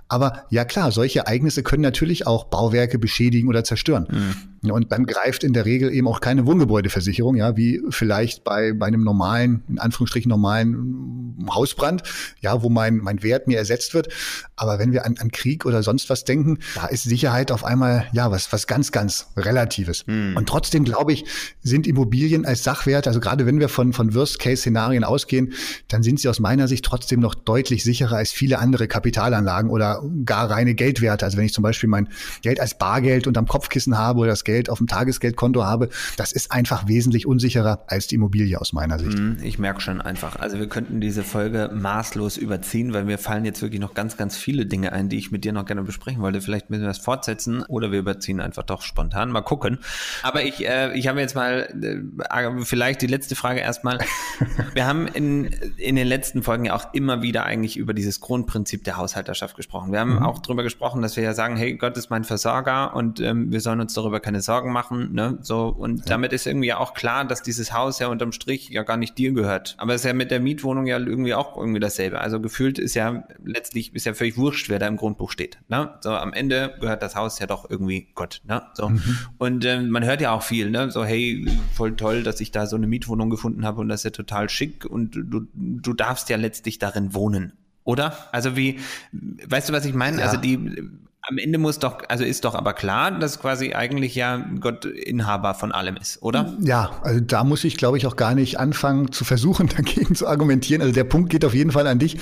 Aber ja klar, solche Ereignisse können natürlich auch Bauwerke beschädigen oder zerstören. Mhm. Und dann greift in der Regel eben auch keine Wohngebäudeversicherung, ja, wie vielleicht bei, bei einem normalen, in Anführungsstrichen normalen Hausbrand, ja, wo mein, mein Wert mir ersetzt wird. Aber wenn wir an, an Krieg oder sonst was denken, da ist Sicherheit auf einmal, ja, was, was ganz, ganz Relatives. Mhm. Und trotzdem, glaube ich, sind Immobilien als Sachwerte, also gerade wenn wir von, von Worst-Case-Szenarien ausgehen, dann sind sie aus meiner Sicht trotzdem noch deutlich sicherer als viele andere Kapitalanlagen oder gar reine Geldwerte. Also wenn ich zum Beispiel mein Geld als Bargeld unterm Kopfkissen habe oder das Geld auf dem Tagesgeldkonto habe, das ist einfach wesentlich unsicherer als die Immobilie aus meiner Sicht. Mhm, ich merke schon einfach. Also wir könnten diese Folge maßlos überziehen, weil mir fallen jetzt wirklich noch ganz, ganz viele Dinge ein, die ich mit dir noch gerne besprechen wollte. Vielleicht müssen wir das fortsetzen oder wir überziehen einfach doch spontan. Mal gucken. Aber ich, äh, ich habe jetzt mal äh, vielleicht die letzte Frage erstmal. Wir haben in, in den letzten Folgen ja auch immer wieder eigentlich über dieses Grundprinzip der Haushalterschaft gesprochen. Wir haben mhm. auch darüber gesprochen, dass wir ja sagen, hey, Gott ist mein Versorger und ähm, wir sollen uns darüber keine Sorgen machen. Ne? So, und ja. damit ist irgendwie auch klar, dass dieses Haus ja unterm Strich ja gar nicht dir gehört. Aber es ist ja mit der Mietwohnung ja irgendwie auch irgendwie dasselbe. Also gefühlt ist ja letztlich ist ja völlig wurscht, wer da im Grundbuch steht. Ne? So am Ende gehört das Haus ja doch irgendwie Gott. Ne? So. Mhm. Und ähm, man hört ja auch viel, ne? So, hey, voll toll, dass ich da so eine Mietwohnung gefunden habe und das ist ja total schick und du, du darfst ja letztlich darin wohnen. Oder? Also wie, weißt du, was ich meine? Ja. Also die, am Ende muss doch, also ist doch aber klar, dass quasi eigentlich ja Gott Inhaber von allem ist, oder? Ja, also da muss ich, glaube ich, auch gar nicht anfangen zu versuchen, dagegen zu argumentieren. Also der Punkt geht auf jeden Fall an dich.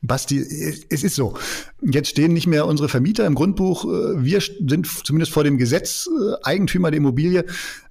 Basti, es ist so. Jetzt stehen nicht mehr unsere Vermieter im Grundbuch. Wir sind zumindest vor dem Gesetz äh, Eigentümer der Immobilie.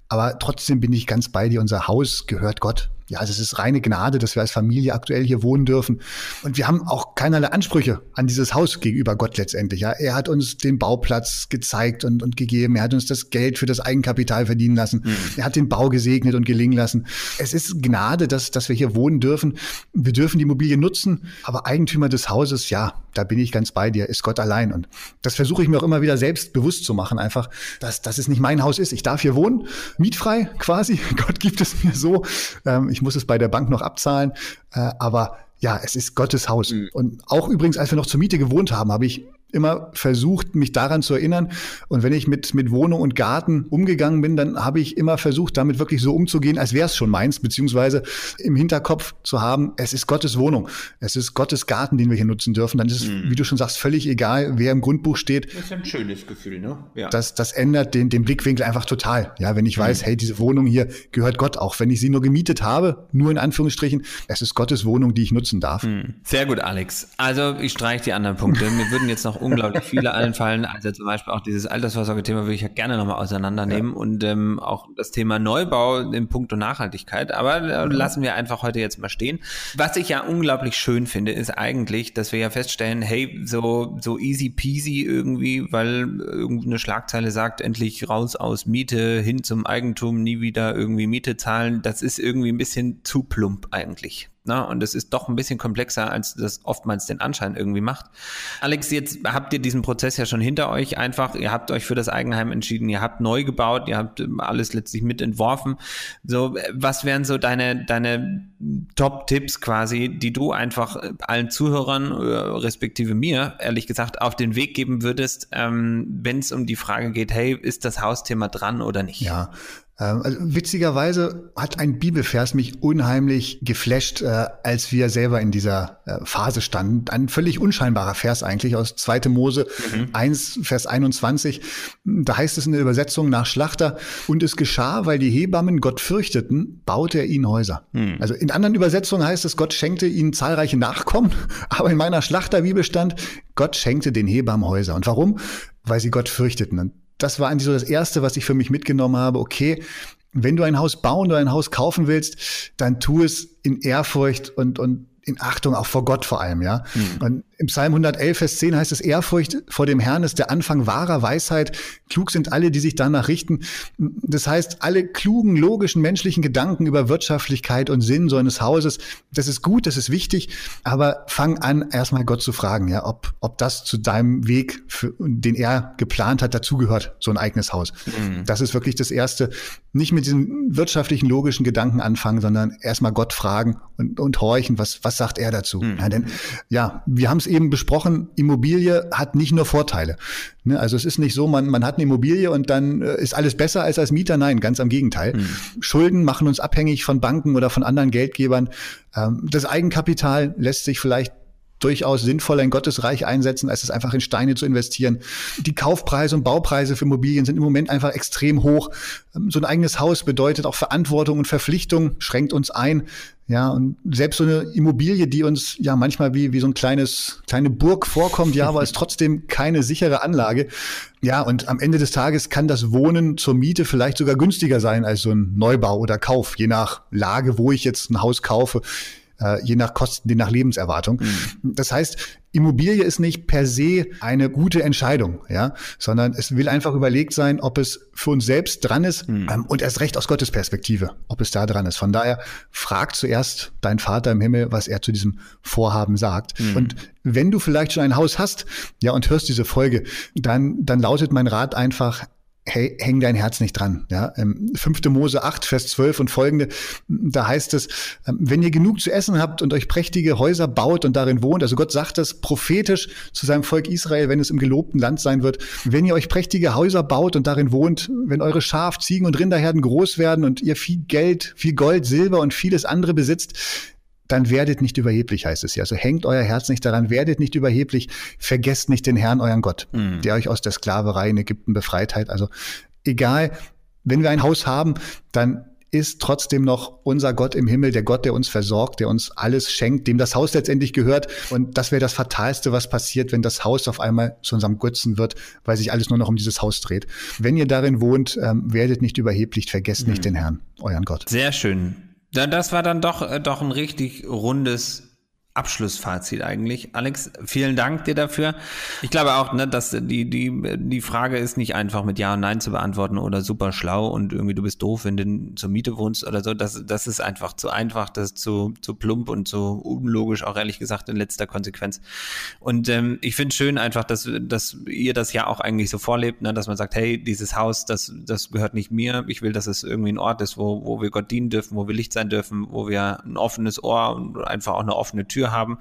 Aber trotzdem bin ich ganz bei dir. Unser Haus gehört Gott ja, also es ist reine Gnade, dass wir als Familie aktuell hier wohnen dürfen. Und wir haben auch keinerlei Ansprüche an dieses Haus gegenüber Gott letztendlich. Ja, er hat uns den Bauplatz gezeigt und, und gegeben. Er hat uns das Geld für das Eigenkapital verdienen lassen. Mhm. Er hat den Bau gesegnet und gelingen lassen. Es ist Gnade, dass, dass wir hier wohnen dürfen. Wir dürfen die Immobilie nutzen, aber Eigentümer des Hauses, ja, da bin ich ganz bei dir, ist Gott allein. Und das versuche ich mir auch immer wieder selbst bewusst zu machen, einfach, dass, dass es nicht mein Haus ist. Ich darf hier wohnen, mietfrei quasi. Gott gibt es mir so. Ähm, ich muss es bei der Bank noch abzahlen. Äh, aber ja, es ist Gottes Haus. Mhm. Und auch übrigens, als wir noch zur Miete gewohnt haben, habe ich immer versucht, mich daran zu erinnern. Und wenn ich mit, mit Wohnung und Garten umgegangen bin, dann habe ich immer versucht, damit wirklich so umzugehen, als wäre es schon meins, beziehungsweise im Hinterkopf zu haben, es ist Gottes Wohnung, es ist Gottes Garten, den wir hier nutzen dürfen. Dann ist es, mhm. wie du schon sagst, völlig egal, wer im Grundbuch steht. Das ist ein schönes Gefühl, ne? Ja. Das, das ändert den, den Blickwinkel einfach total. Ja, wenn ich weiß, mhm. hey, diese Wohnung hier gehört Gott, auch wenn ich sie nur gemietet habe, nur in Anführungsstrichen, es ist Gottes Wohnung, die ich nutzen darf. Mhm. Sehr gut, Alex. Also ich streiche die anderen Punkte. Mir würden jetzt noch unglaublich viele allen fallen. Also zum Beispiel auch dieses Altersvorsorge-Thema würde ich ja gerne nochmal auseinandernehmen ja. und ähm, auch das Thema Neubau in puncto Nachhaltigkeit. Aber äh, lassen wir einfach heute jetzt mal stehen. Was ich ja unglaublich schön finde, ist eigentlich, dass wir ja feststellen, hey, so, so easy peasy irgendwie, weil irgendeine Schlagzeile sagt, endlich raus aus Miete hin zum Eigentum, nie wieder irgendwie Miete zahlen. Das ist irgendwie ein bisschen zu plump eigentlich. Na, und es ist doch ein bisschen komplexer, als das oftmals den Anschein irgendwie macht. Alex, jetzt habt ihr diesen Prozess ja schon hinter euch einfach. Ihr habt euch für das Eigenheim entschieden, ihr habt neu gebaut, ihr habt alles letztlich mitentworfen. So, was wären so deine, deine Top-Tipps quasi, die du einfach allen Zuhörern, äh, respektive mir, ehrlich gesagt, auf den Weg geben würdest, ähm, wenn es um die Frage geht, hey, ist das Hausthema dran oder nicht? Ja, ähm, also witzigerweise hat ein Bibelvers mich unheimlich geflasht, äh, als wir selber in dieser äh, Phase standen. Ein völlig unscheinbarer Vers eigentlich aus 2. Mose mhm. 1, Vers 21. Da heißt es in der Übersetzung nach Schlachter, und es geschah, weil die Hebammen Gott fürchteten, baute er ihnen Häuser. Mhm. Also in anderen Übersetzungen heißt es, Gott schenkte ihnen zahlreiche Nachkommen, aber in meiner Schlachterbibel stand, Gott schenkte den Hebammen Häuser. Und warum? Weil sie Gott fürchteten. Und das war eigentlich so das Erste, was ich für mich mitgenommen habe. Okay, wenn du ein Haus bauen oder ein Haus kaufen willst, dann tu es in Ehrfurcht und, und in Achtung auch vor Gott vor allem, ja. Mhm. Und Im Psalm 111, Vers 10 heißt es, Ehrfurcht vor dem Herrn ist der Anfang wahrer Weisheit. Klug sind alle, die sich danach richten. Das heißt, alle klugen, logischen, menschlichen Gedanken über Wirtschaftlichkeit und Sinn so eines Hauses, das ist gut, das ist wichtig, aber fang an, erstmal Gott zu fragen, ja, ob, ob das zu deinem Weg, für, den er geplant hat, dazugehört, so ein eigenes Haus. Mhm. Das ist wirklich das Erste. Nicht mit diesen wirtschaftlichen, logischen Gedanken anfangen, sondern erstmal Gott fragen und, und horchen, was, was sagt er dazu? Mhm. Ja, denn ja, wir haben es eben besprochen, Immobilie hat nicht nur Vorteile. Ne? Also es ist nicht so, man, man hat eine Immobilie und dann äh, ist alles besser als als Mieter. Nein, ganz am Gegenteil. Mhm. Schulden machen uns abhängig von Banken oder von anderen Geldgebern. Ähm, das Eigenkapital lässt sich vielleicht durchaus sinnvoller in Gottes Reich einsetzen, als es einfach in Steine zu investieren. Die Kaufpreise und Baupreise für Immobilien sind im Moment einfach extrem hoch. Ähm, so ein eigenes Haus bedeutet auch Verantwortung und Verpflichtung, schränkt uns ein. Ja, und selbst so eine Immobilie, die uns ja manchmal wie, wie so ein kleines, kleine Burg vorkommt, ja, aber ist trotzdem keine sichere Anlage. Ja, und am Ende des Tages kann das Wohnen zur Miete vielleicht sogar günstiger sein als so ein Neubau oder Kauf, je nach Lage, wo ich jetzt ein Haus kaufe äh, je nach Kosten, je nach Lebenserwartung. Mhm. Das heißt, Immobilie ist nicht per se eine gute Entscheidung, ja, sondern es will einfach überlegt sein, ob es für uns selbst dran ist mhm. ähm, und erst recht aus Gottes Perspektive, ob es da dran ist. Von daher frag zuerst dein Vater im Himmel, was er zu diesem Vorhaben sagt. Mhm. Und wenn du vielleicht schon ein Haus hast, ja, und hörst diese Folge, dann, dann lautet mein Rat einfach, hey, häng dein Herz nicht dran. Ja? 5. Ähm, Mose 8, Vers 12 und folgende, da heißt es, ähm, wenn ihr genug zu essen habt und euch prächtige Häuser baut und darin wohnt, also Gott sagt das prophetisch zu seinem Volk Israel, wenn es im gelobten Land sein wird, wenn ihr euch prächtige Häuser baut und darin wohnt, wenn eure Schaf, Ziegen und Rinderherden groß werden und ihr viel Geld, viel Gold, Silber und vieles andere besitzt, dann werdet nicht überheblich, heißt es ja. Also hängt euer Herz nicht daran, werdet nicht überheblich, vergesst nicht den Herrn, euren Gott, mhm. der euch aus der Sklaverei in Ägypten befreit hat. Also egal, wenn wir ein Haus haben, dann ist trotzdem noch unser Gott im Himmel, der Gott, der uns versorgt, der uns alles schenkt, dem das Haus letztendlich gehört. Und das wäre das Fatalste, was passiert, wenn das Haus auf einmal zu unserem Götzen wird, weil sich alles nur noch um dieses Haus dreht. Wenn ihr darin wohnt, ähm, werdet nicht überheblich, vergesst mhm. nicht den Herrn, euren Gott. Sehr schön. Das war dann doch, äh, doch ein richtig rundes Abschlussfazit eigentlich. Alex, vielen Dank dir dafür. Ich glaube auch, ne, dass die, die, die Frage ist nicht einfach mit Ja und Nein zu beantworten oder super schlau und irgendwie du bist doof, wenn du zur Miete wohnst oder so. Das, das ist einfach zu einfach, das ist zu, zu plump und zu unlogisch, auch ehrlich gesagt in letzter Konsequenz. Und ähm, ich finde schön einfach, dass, dass ihr das ja auch eigentlich so vorlebt, ne, dass man sagt, hey, dieses Haus, das, das gehört nicht mir. Ich will, dass es irgendwie ein Ort ist, wo, wo wir Gott dienen dürfen, wo wir Licht sein dürfen, wo wir ein offenes Ohr und einfach auch eine offene Tür Tür haben.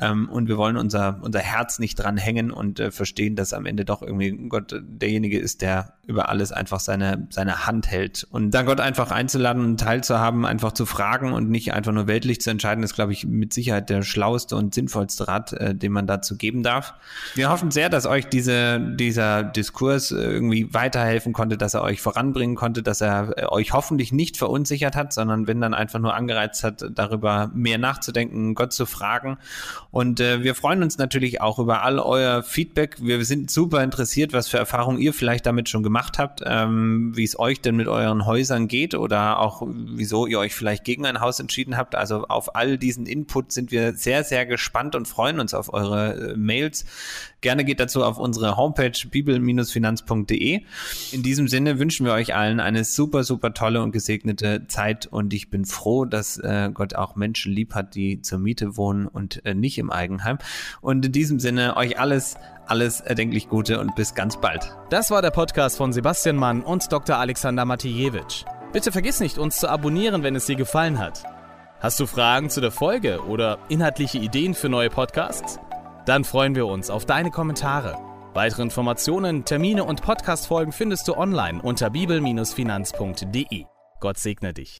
Ähm, und wir wollen unser, unser Herz nicht dran hängen und äh, verstehen, dass am Ende doch irgendwie Gott derjenige ist, der über alles einfach seine, seine Hand hält. Und dann Gott einfach einzuladen und teilzuhaben, einfach zu fragen und nicht einfach nur weltlich zu entscheiden, ist, glaube ich, mit Sicherheit der schlauste und sinnvollste Rat, äh, den man dazu geben darf. Wir hoffen sehr, dass euch diese, dieser Diskurs irgendwie weiterhelfen konnte, dass er euch voranbringen konnte, dass er äh, euch hoffentlich nicht verunsichert hat, sondern wenn dann einfach nur angereizt hat, darüber mehr nachzudenken, Gott zu fragen. Und äh, wir freuen uns natürlich auch über all euer Feedback. Wir sind super interessiert, was für Erfahrungen ihr vielleicht damit schon gemacht habt, ähm, wie es euch denn mit euren Häusern geht oder auch wieso ihr euch vielleicht gegen ein Haus entschieden habt. Also auf all diesen Input sind wir sehr, sehr gespannt und freuen uns auf eure äh, Mails. Gerne geht dazu auf unsere Homepage bibel-finanz.de. In diesem Sinne wünschen wir euch allen eine super, super tolle und gesegnete Zeit und ich bin froh, dass äh, Gott auch Menschen lieb hat, die zur Miete wohnen und äh, nicht im Eigenheim. Und in diesem Sinne euch alles, alles erdenklich Gute und bis ganz bald. Das war der Podcast von Sebastian Mann und Dr. Alexander Matijewitsch. Bitte vergiss nicht, uns zu abonnieren, wenn es dir gefallen hat. Hast du Fragen zu der Folge oder inhaltliche Ideen für neue Podcasts? Dann freuen wir uns auf deine Kommentare. Weitere Informationen, Termine und Podcastfolgen findest du online unter bibel-finanz.de. Gott segne dich.